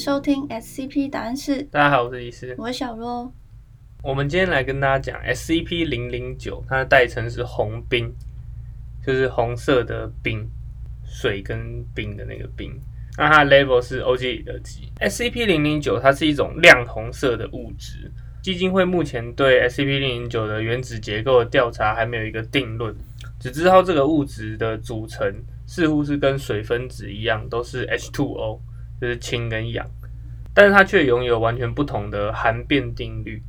收听 SCP 答案室，大家好，我是医师。我是小若。我们今天来跟大家讲 SCP 零零九，它的代称是红冰，就是红色的冰，水跟冰的那个冰。那它的 level 是 OG 的级。SCP 零零九它是一种亮红色的物质。基金会目前对 SCP 零零九的原子结构的调查还没有一个定论，只知道这个物质的组成似乎是跟水分子一样，都是 H2O，就是氢跟氧，但是它却拥有完全不同的含变定律。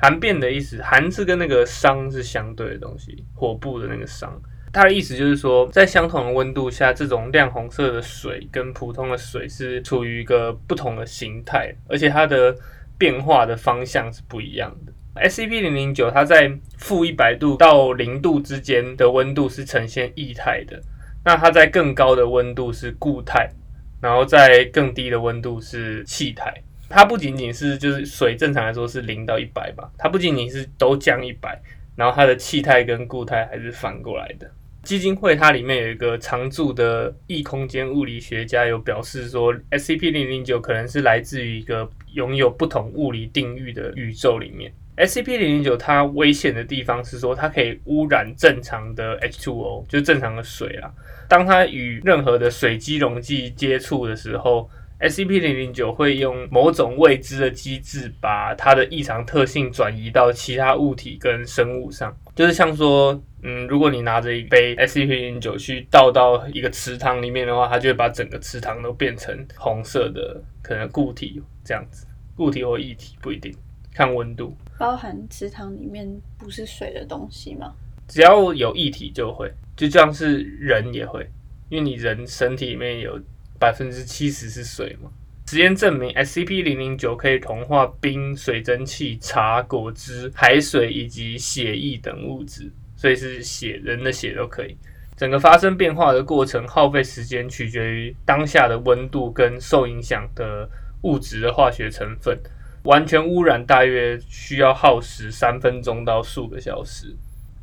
含变的意思，含是跟那个熵是相对的东西，火部的那个熵。它的意思就是说，在相同的温度下，这种亮红色的水跟普通的水是处于一个不同的形态，而且它的变化的方向是不一样的。SCP 零零九它在负一百度到零度之间的温度是呈现液态的，那它在更高的温度是固态，然后在更低的温度是气态。它不仅仅是就是水正常来说是零到一百吧，它不仅仅是都降一百，然后它的气态跟固态还是反过来的。基金会它里面有一个常驻的异空间物理学家有表示说，SCP 零零九可能是来自于一个拥有不同物理定律的宇宙里面。SCP 零零九它危险的地方是说它可以污染正常的 H2O，就正常的水啊。当它与任何的水基溶剂接触的时候，SCP 零零九会用某种未知的机制，把它的异常特性转移到其他物体跟生物上。就是像说，嗯，如果你拿着一杯 SCP 零零九去倒到一个池塘里面的话，它就会把整个池塘都变成红色的，可能固体这样子，固体或液体不一定，看温度。包含池塘里面不是水的东西吗？只要有液体就会，就像是人也会，因为你人身体里面有。百分之七十是水嘛？实验证明，SCP 零零九可以同化冰、水蒸气、茶、果汁、海水以及血液等物质，所以是血人的血都可以。整个发生变化的过程耗费时间取决于当下的温度跟受影响的物质的化学成分。完全污染大约需要耗时三分钟到数个小时。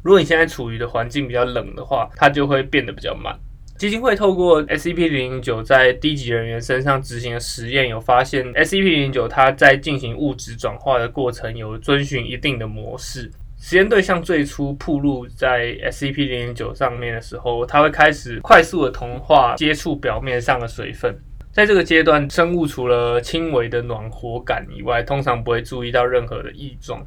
如果你现在处于的环境比较冷的话，它就会变得比较慢。基金会透过 SCP 零零九在低级人员身上执行的实验，有发现 SCP 零零九它在进行物质转化的过程有遵循一定的模式。实验对象最初铺露在 SCP 零零九上面的时候，它会开始快速的同化接触表面上的水分。在这个阶段，生物除了轻微的暖和感以外，通常不会注意到任何的异状。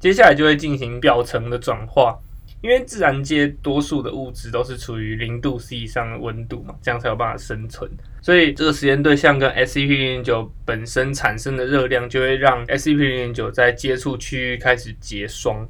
接下来就会进行表层的转化。因为自然界多数的物质都是处于零度 C 以上的温度嘛，这样才有办法生存。所以这个实验对象跟 SCP 零零九本身产生的热量，就会让 SCP 零零九在接触区域开始结霜。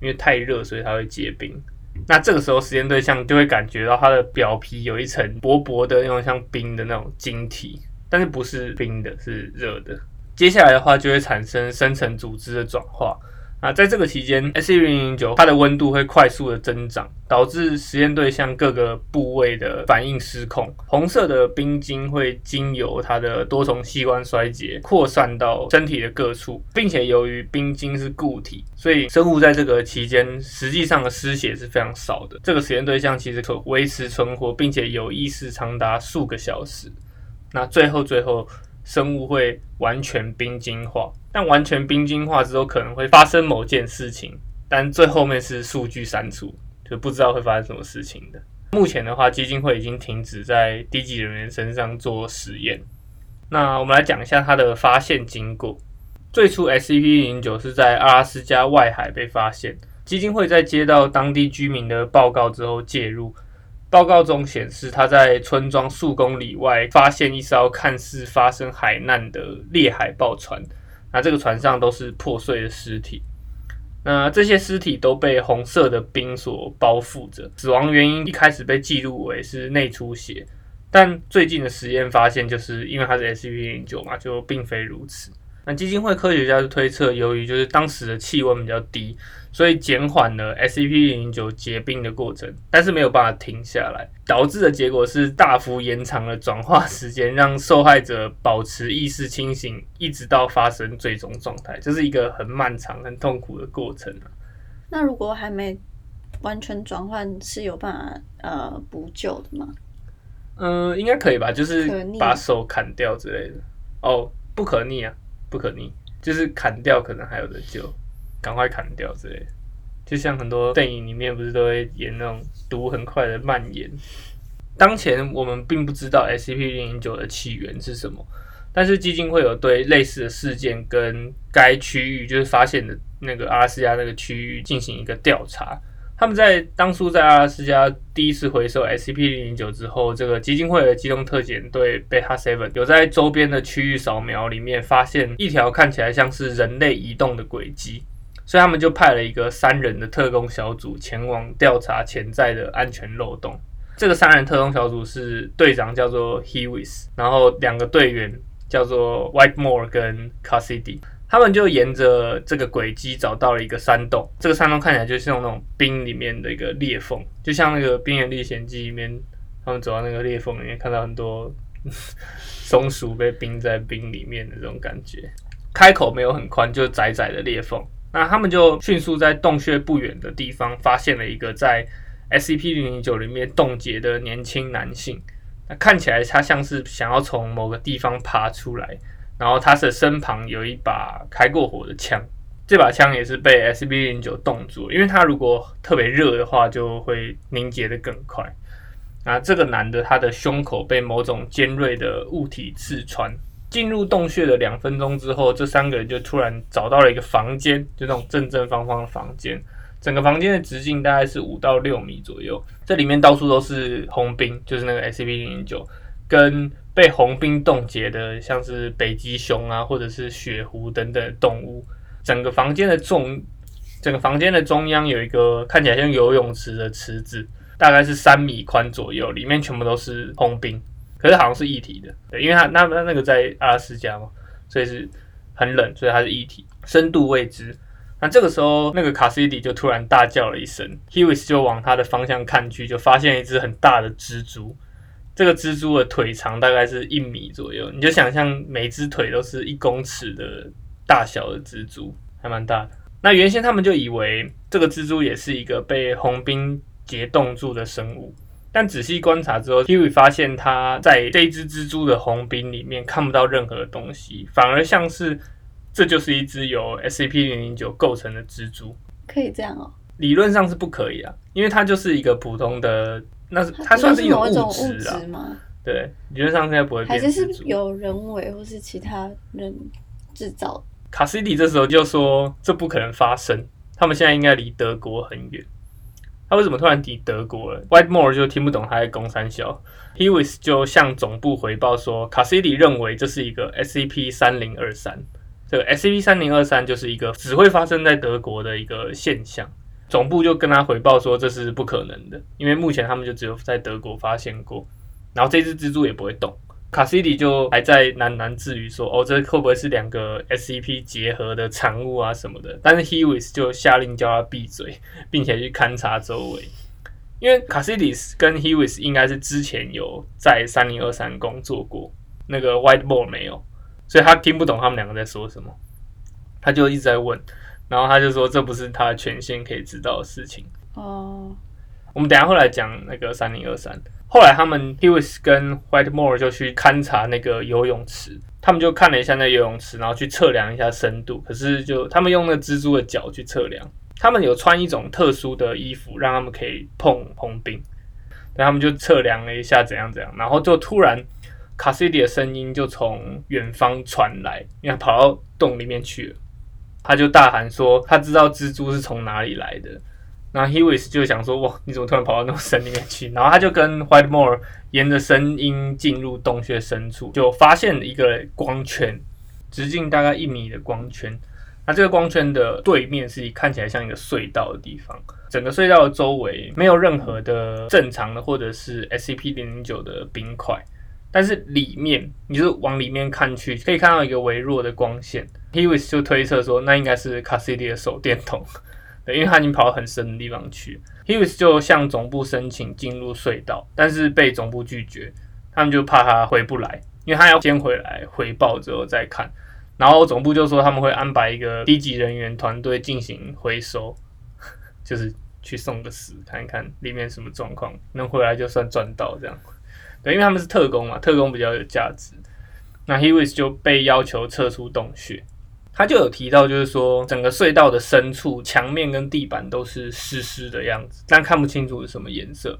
因为太热，所以它会结冰。那这个时候实验对象就会感觉到它的表皮有一层薄薄的那种像冰的那种晶体，但是不是冰的，是热的。接下来的话就会产生深层组织的转化。啊，在这个期间 sc 零零九它的温度会快速的增长，导致实验对象各个部位的反应失控。红色的冰晶会经由它的多重器官衰竭扩散到身体的各处，并且由于冰晶是固体，所以生物在这个期间实际上的失血是非常少的。这个实验对象其实可维持存活，并且有意识长达数个小时。那最后，最后。生物会完全冰晶化，但完全冰晶化之后可能会发生某件事情，但最后面是数据删除，就不知道会发生什么事情的。目前的话，基金会已经停止在低级人员身上做实验。那我们来讲一下它的发现经过。最初，SCP 零九是在阿拉斯加外海被发现，基金会在接到当地居民的报告之后介入。报告中显示，他在村庄数公里外发现一艘看似发生海难的猎海豹船。那这个船上都是破碎的尸体。那这些尸体都被红色的冰所包覆着。死亡原因一开始被记录为是内出血，但最近的实验发现，就是因为它是 SCP 零九嘛，就并非如此。那基金会科学家就推测，由于就是当时的气温比较低，所以减缓了 SCP 零九结冰的过程，但是没有办法停下来，导致的结果是大幅延长了转化时间，让受害者保持意识清醒，一直到发生最终状态，这是一个很漫长、很痛苦的过程啊。那如果还没完全转换，是有办法呃补救的吗？嗯，应该可以吧，就是把手砍掉之类的。哦，不可逆啊，不可逆，就是砍掉可能还有的救，赶快砍掉之类。就像很多电影里面不是都会演那种毒很快的蔓延。当前我们并不知道 SCP 零零九的起源是什么，但是基金会有对类似的事件跟该区域就是发现的那个阿拉斯加那个区域进行一个调查。他们在当初在阿拉斯加第一次回收 SCP 零零九之后，这个基金会的机动特遣队贝塔 Seven 有在周边的区域扫描里面发现一条看起来像是人类移动的轨迹，所以他们就派了一个三人的特工小组前往调查潜在的安全漏洞。这个三人特工小组是队长叫做 Hewis，然后两个队员叫做 Whitemore 跟 Cassidy。他们就沿着这个轨迹找到了一个山洞，这个山洞看起来就是那种冰里面的一个裂缝，就像那个《冰原历险记》里面，他们走到那个裂缝里面，看到很多 松鼠被冰在冰里面的这种感觉。开口没有很宽，就窄窄的裂缝。那他们就迅速在洞穴不远的地方发现了一个在 SCP 零零九里面冻结的年轻男性。那看起来他像是想要从某个地方爬出来。然后他的身旁有一把开过火的枪，这把枪也是被 S B 零九冻住，因为它如果特别热的话，就会凝结的更快。那这个男的他的胸口被某种尖锐的物体刺穿。进入洞穴的两分钟之后，这三个人就突然找到了一个房间，就那种正正方方的房间。整个房间的直径大概是五到六米左右，这里面到处都是红冰，就是那个 S B 零零九跟。被红冰冻结的，像是北极熊啊，或者是雪狐等等动物。整个房间的中，整个房间的中央有一个看起来像游泳池的池子，大概是三米宽左右，里面全部都是红冰，可是好像是液体的，对，因为它那那那个在阿拉斯加嘛，所以是很冷，所以它是液体，深度未知。那这个时候，那个卡西迪就突然大叫了一声，Hewis 就往他的方向看去，就发现一只很大的蜘蛛。这个蜘蛛的腿长大概是一米左右，你就想象每只腿都是一公尺的大小的蜘蛛，还蛮大的。那原先他们就以为这个蜘蛛也是一个被红冰结冻住的生物，但仔细观察之后 h u 发现它在这一只蜘蛛的红柄里面看不到任何的东西，反而像是这就是一只由 SCP 零零九构成的蜘蛛。可以这样哦？理论上是不可以啊，因为它就是一个普通的。那是它算是一种物质啊，对，理论上应该不会变。还是是有人为或是其他人制造？卡西迪这时候就说这不可能发生，他们现在应该离德国很远。他为什么突然提德国了？Whitemore 就听不懂他在攻三小。Hewis 就向总部回报说，卡西迪认为这是一个 SCP 三零二三，这个 SCP 三零二三就是一个只会发生在德国的一个现象。总部就跟他回报说这是不可能的，因为目前他们就只有在德国发现过，然后这只蜘蛛也不会动。卡西迪就还在喃喃自语说：“哦，这会不会是两个 SCP 结合的产物啊什么的？”但是 Hewis 就下令叫他闭嘴，并且去勘察周围，因为卡西迪跟 Hewis 应该是之前有在三零二三工作过，那个 Whiteboard 没有，所以他听不懂他们两个在说什么，他就一直在问。然后他就说，这不是他的权限可以知道的事情。哦，我们等下会来讲那个三零二三。后来他们 Hewis 跟 Whitemore 就去勘察那个游泳池，他们就看了一下那游泳池，然后去测量一下深度。可是就他们用那蜘蛛的脚去测量，他们有穿一种特殊的衣服，让他们可以碰红冰。然后他们就测量了一下怎样怎样，然后就突然卡西迪的声音就从远方传来，因为跑到洞里面去了。他就大喊说：“他知道蜘蛛是从哪里来的。”那 Hewis 就想说：“哇，你怎么突然跑到那么深里面去？” 然后他就跟 White Moore 沿着声音进入洞穴深处，就发现一个光圈，直径大概一米的光圈。那这个光圈的对面是看起来像一个隧道的地方，整个隧道的周围没有任何的正常的或者是 SCP 零零九的冰块。但是里面，你就是往里面看去，可以看到一个微弱的光线。Hewis 就推测说，那应该是 Cassidy 的手电筒，因为他已经跑到很深的地方去。Hewis 就向总部申请进入隧道，但是被总部拒绝。他们就怕他回不来，因为他要先回来回报之后再看。然后总部就说他们会安排一个低级人员团队进行回收，就是去送个死，看一看里面什么状况，能回来就算赚到这样。对，因为他们是特工嘛，特工比较有价值。那 Hewis 就被要求撤出洞穴。他就有提到，就是说整个隧道的深处，墙面跟地板都是湿湿的样子，但看不清楚是什么颜色。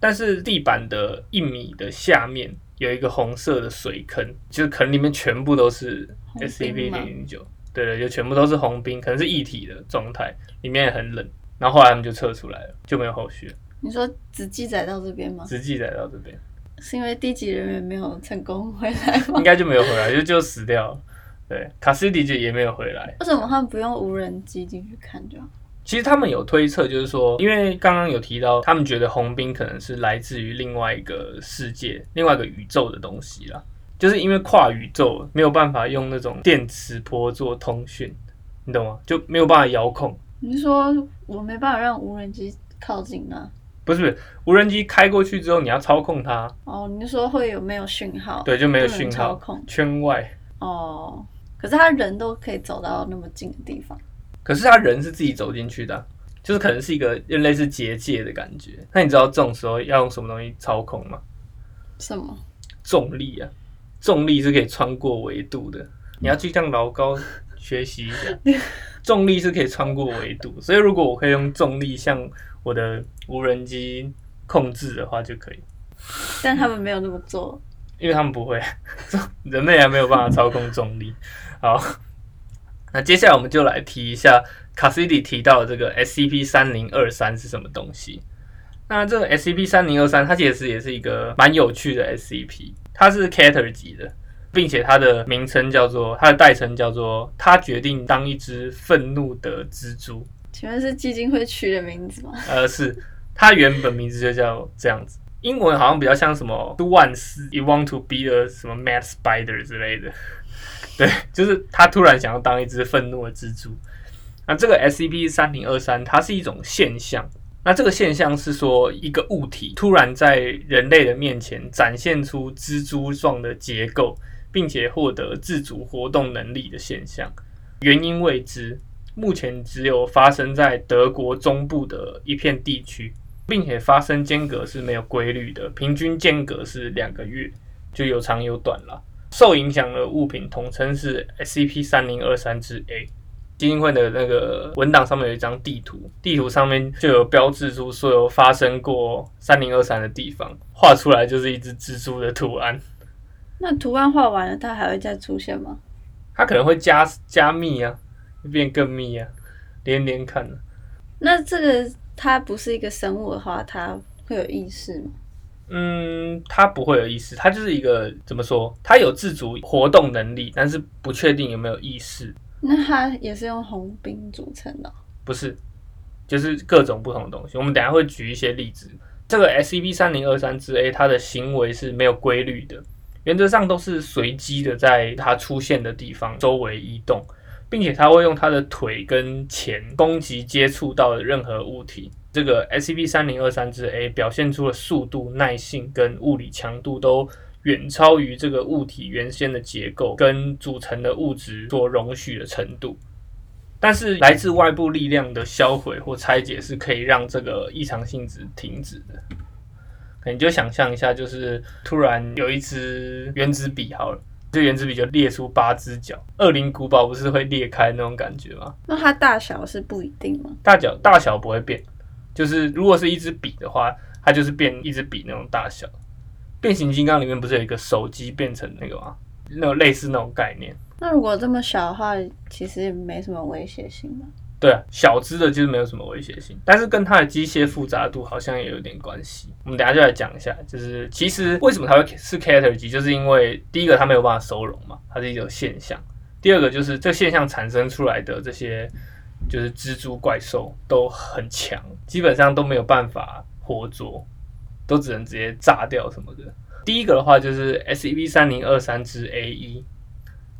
但是地板的一米的下面有一个红色的水坑，就是坑里面全部都是 SCP 零零九，对对，就全部都是红冰，可能是一体的状态，里面也很冷。然后后来他们就撤出来了，就没有后续了。你说只记载到这边吗？只记载到这边，是因为低级人员没有成功回来吗？应该就没有回来，就就死掉了。对，卡斯迪姐也没有回来。为什么他们不用无人机进去看就好？其实他们有推测，就是说，因为刚刚有提到，他们觉得红兵可能是来自于另外一个世界、另外一个宇宙的东西啦。就是因为跨宇宙没有办法用那种电磁波做通讯，你懂吗？就没有办法遥控。你是说我没办法让无人机靠近呢？不是，无人机开过去之后，你要操控它。哦，你是说会有没有讯号？对，就没有讯号。圈外。哦。可是他人都可以走到那么近的地方，可是他人是自己走进去的，就是可能是一个类似结界的感觉。那你知道这种时候要用什么东西操控吗？什么？重力啊！重力是可以穿过维度的。你要去向老高学习一下，重力是可以穿过维度。所以如果我可以用重力向我的无人机控制的话，就可以。但他们没有那么做，因为他们不会，人类还没有办法操控重力。好，那接下来我们就来提一下卡西迪提到的这个 SCP 三零二三是什么东西。那这个 SCP 三零二三，它其实也是一个蛮有趣的 SCP，它是 Cater 级的，并且它的名称叫做它的代称叫做“它决定当一只愤怒的蜘蛛”。请问是基金会取的名字吗？呃，是，它原本名字就叫这样子，英文好像比较像什么 “Do once you want to be a 什么 mad spider” 之类的。对，就是他突然想要当一只愤怒的蜘蛛。那这个 SCP 三零二三，它是一种现象。那这个现象是说，一个物体突然在人类的面前展现出蜘蛛状的结构，并且获得自主活动能力的现象，原因未知。目前只有发生在德国中部的一片地区，并且发生间隔是没有规律的，平均间隔是两个月，就有长有短了。受影响的物品统称是 SCP 三零二三之 A。基金会的那个文档上面有一张地图，地图上面就有标志出所有发生过三零二三的地方，画出来就是一只蜘蛛的图案。那图案画完了，它还会再出现吗？它可能会加加密啊，变更密啊，连连看。那这个它不是一个生物的话，它会有意识吗？嗯，它不会有意识，它就是一个怎么说？它有自主活动能力，但是不确定有没有意识。那它也是用红冰组成的？不是，就是各种不同的东西。我们等下会举一些例子。这个 SCP 三零二三之 A，它的行为是没有规律的，原则上都是随机的，在它出现的地方周围移动，并且它会用它的腿跟前攻击接触到的任何物体。这个 SCP 三零二三之 A 表现出了速度、耐性跟物理强度都远超于这个物体原先的结构跟组成的物质所容许的程度。但是来自外部力量的销毁或拆解是可以让这个异常性质停止的。你就想象一下，就是突然有一支原子笔，好了，这原子笔就裂出八只脚。恶灵古堡不是会裂开那种感觉吗？那它大小是不一定吗？大小大小不会变。就是如果是一支笔的话，它就是变一支笔那种大小。变形金刚里面不是有一个手机变成那个吗？那种类似那种概念。那如果这么小的话，其实也没什么威胁性嘛。对啊，小只的就是没有什么威胁性，但是跟它的机械复杂度好像也有点关系。我们等下就来讲一下，就是其实为什么它会是 Cater 级，就是因为第一个它没有办法收容嘛，它是一种现象；第二个就是这现象产生出来的这些。就是蜘蛛怪兽都很强，基本上都没有办法活捉，都只能直接炸掉什么的。第一个的话就是 S C P 三零二三之 A 一，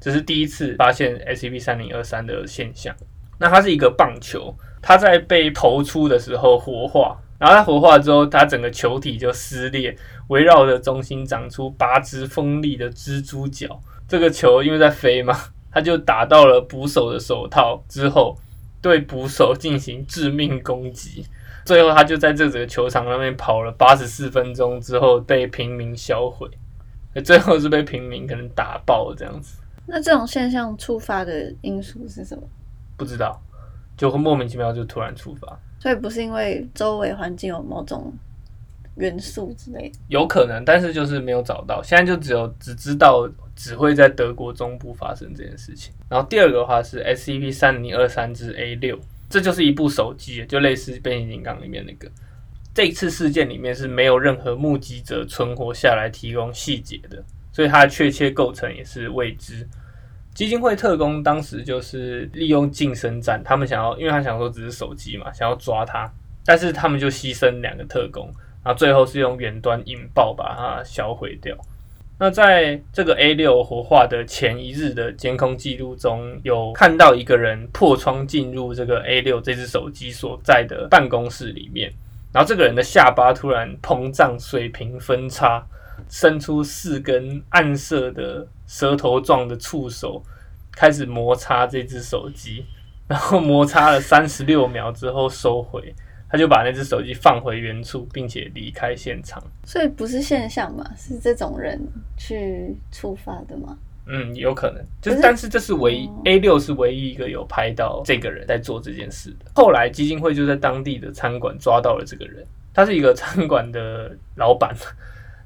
这是第一次发现 S C P 三零二三的现象。那它是一个棒球，它在被投出的时候活化，然后它活化之后，它整个球体就撕裂，围绕着中心长出八只锋利的蜘蛛脚。这个球因为在飞嘛，它就打到了捕手的手套之后。对捕手进行致命攻击，最后他就在这整个球场上面跑了八十四分钟之后被平民销毁。最后是被平民可能打爆这样子，那这种现象触发的因素是什么？不知道，就会莫名其妙就突然触发，所以不是因为周围环境有某种元素之类的。有可能，但是就是没有找到，现在就只有只知道只会在德国中部发生这件事情。然后第二个的话是 SCP 三零二三之 A 六，这就是一部手机，就类似变形金刚里面那个。这次事件里面是没有任何目击者存活下来提供细节的，所以它的确切构成也是未知。基金会特工当时就是利用近身战，他们想要，因为他想说只是手机嘛，想要抓他，但是他们就牺牲两个特工，然后最后是用远端引爆把它销毁掉。那在这个 A 六活化的前一日的监控记录中，有看到一个人破窗进入这个 A 六这只手机所在的办公室里面。然后这个人的下巴突然膨胀，水平分叉，伸出四根暗色的舌头状的触手，开始摩擦这只手机。然后摩擦了三十六秒之后收回，他就把那只手机放回原处，并且离开现场。所以不是现象嘛？是这种人去触发的吗？嗯，有可能，就是但是这是唯一 A 六是唯一一个有拍到这个人在做这件事的。后来基金会就在当地的餐馆抓到了这个人，他是一个餐馆的老板，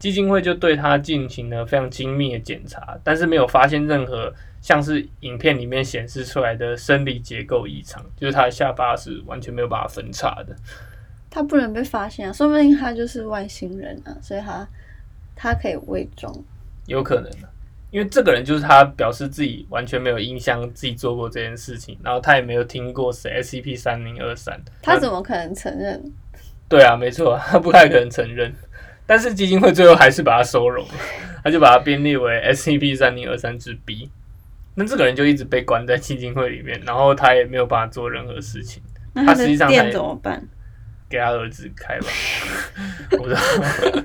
基金会就对他进行了非常精密的检查，但是没有发现任何像是影片里面显示出来的生理结构异常，就是他的下巴是完全没有办法分叉的。他不能被发现啊，说不定他就是外星人啊，所以他他可以伪装，有可能的。因为这个人就是他表示自己完全没有印象自己做过这件事情，然后他也没有听过是 SCP 三零二三，他怎么可能承认？对啊，没错，他不太可能承认。但是基金会最后还是把他收容了，他就把他编列为 SCP 三零二三之 B。那这个人就一直被关在基金会里面，然后他也没有办法做任何事情。那他实际上怎么办？给他儿子开吧，我不知道。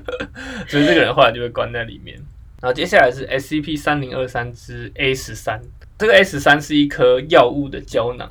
所以这个人后来就被关在里面。然后接下来是 SCP 三零二三之 A 十三，这个 A 十三是一颗药物的胶囊，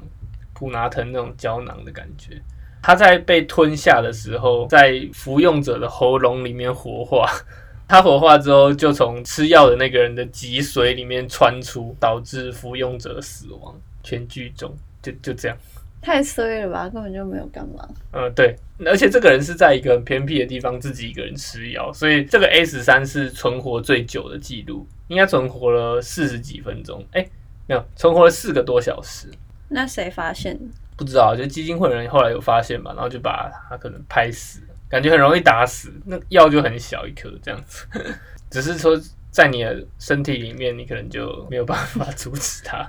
普拿疼那种胶囊的感觉。它在被吞下的时候，在服用者的喉咙里面活化，它活化之后就从吃药的那个人的脊髓里面穿出，导致服用者死亡。全剧终，就就这样。太衰了吧，根本就没有干嘛。嗯，对，而且这个人是在一个很偏僻的地方自己一个人吃药，所以这个 A 十三是存活最久的记录，应该存活了四十几分钟。哎，没有，存活了四个多小时。那谁发现？不知道，就基金会的人后来有发现嘛，然后就把他可能拍死，感觉很容易打死。那药就很小一颗，这样子，只是说在你的身体里面，你可能就没有办法阻止它。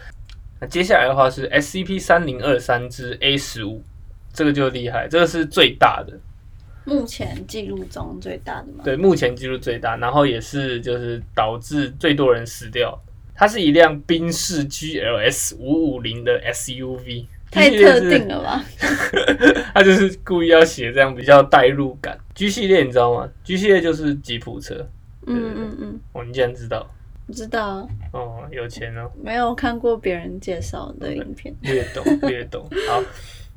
那接下来的话是 SCP 三零二三之 A 十五，这个就厉害，这个是最大的，目前记录中最大的吗？对，目前记录最大，然后也是就是导致最多人死掉。它是一辆宾士 GLS 五五零的 SUV，太特定了吧？他就是故意要写这样比较代入感。G 系列你知道吗？G 系列就是吉普车。嗯嗯嗯，哦，你竟然知道？不知道哦，有钱哦。没有看过别人介绍的影片，略懂 略懂。好，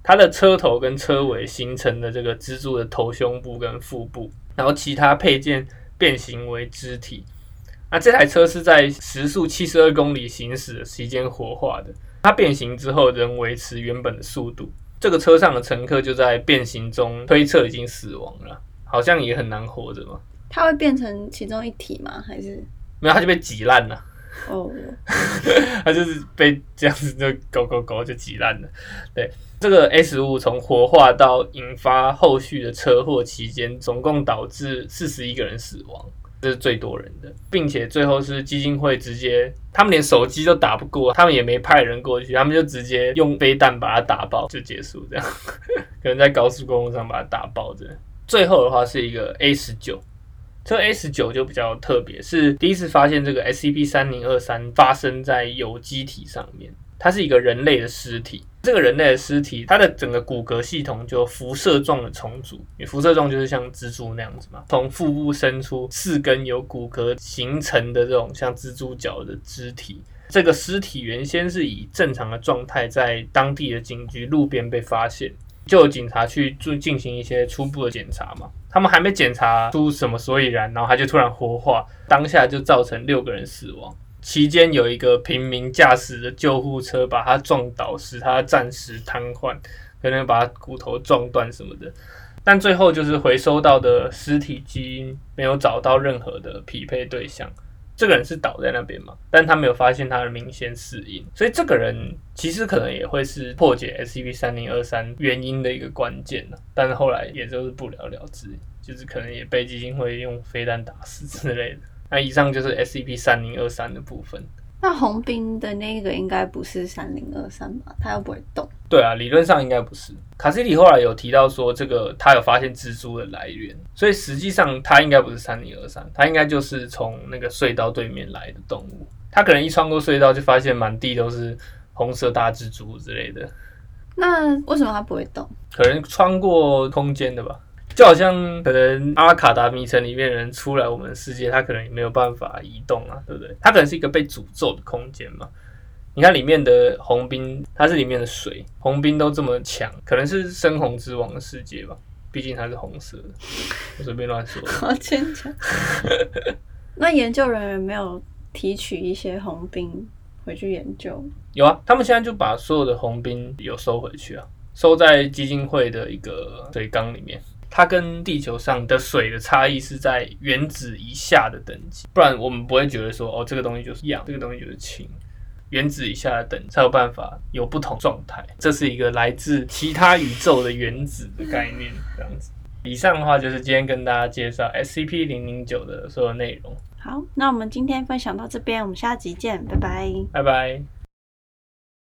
它的车头跟车尾形成的这个蜘蛛的头胸部跟腹部，然后其他配件变形为肢体。那这台车是在时速七十二公里行驶的期间活化的，它变形之后仍维持原本的速度。这个车上的乘客就在变形中推测已经死亡了，好像也很难活着嘛。它会变成其中一体吗？还是？没有，它就被挤烂了。哦，它就是被这样子就搞搞搞就挤烂了。对，这个 S 五从活化到引发后续的车祸期间，总共导致四十一个人死亡，这是最多人的，并且最后是基金会直接，他们连手机都打不过，他们也没派人过去，他们就直接用飞弹把它打爆就结束，这样 可能在高速公路上把它打爆这最后的话是一个 A 十九。这 S 九就比较特别，是第一次发现这个 SCP 三零二三发生在有机体上面。它是一个人类的尸体，这个人类的尸体，它的整个骨骼系统就辐射状的重组。你辐射状就是像蜘蛛那样子嘛，从腹部伸出四根由骨骼形成的这种像蜘蛛脚的肢体。这个尸体原先是以正常的状态在当地的警局路边被发现。就有警察去进进行一些初步的检查嘛。他们还没检查出什么所以然，然后他就突然活化，当下就造成六个人死亡。期间有一个平民驾驶的救护车把他撞倒，使他暂时瘫痪，可能把骨头撞断什么的。但最后就是回收到的尸体基因没有找到任何的匹配对象。这个人是倒在那边嘛，但他没有发现他的明显死因，所以这个人其实可能也会是破解 SCP 三零二三原因的一个关键。但是后来也就是不了了之，就是可能也被基金会用飞弹打死之类的。那以上就是 SCP 三零二三的部分。那红兵的那个应该不是三零二三吧？它又不会动。对啊，理论上应该不是。卡西里后来有提到说，这个他有发现蜘蛛的来源，所以实际上它应该不是三零二三，它应该就是从那个隧道对面来的动物。它可能一穿过隧道就发现满地都是红色大蜘蛛之类的。那为什么它不会动？可能穿过空间的吧。就好像可能阿卡达迷城里面人出来我们世界，他可能也没有办法移动啊，对不对？它可能是一个被诅咒的空间嘛。你看里面的红冰，它是里面的水，红冰都这么强，可能是深红之王的世界吧。毕竟它是红色的，我随便乱说。好牵强。那研究人员没有提取一些红冰回去研究？有啊，他们现在就把所有的红冰有收回去啊，收在基金会的一个水缸里面。它跟地球上的水的差异是在原子以下的等级，不然我们不会觉得说哦，这个东西就是氧，这个东西就是氢。原子以下的等才有办法有不同状态，这是一个来自其他宇宙的原子的概念。这样子，以上的话就是今天跟大家介绍 SCP 零零九的所有内容。好，那我们今天分享到这边，我们下集见，拜拜，拜拜。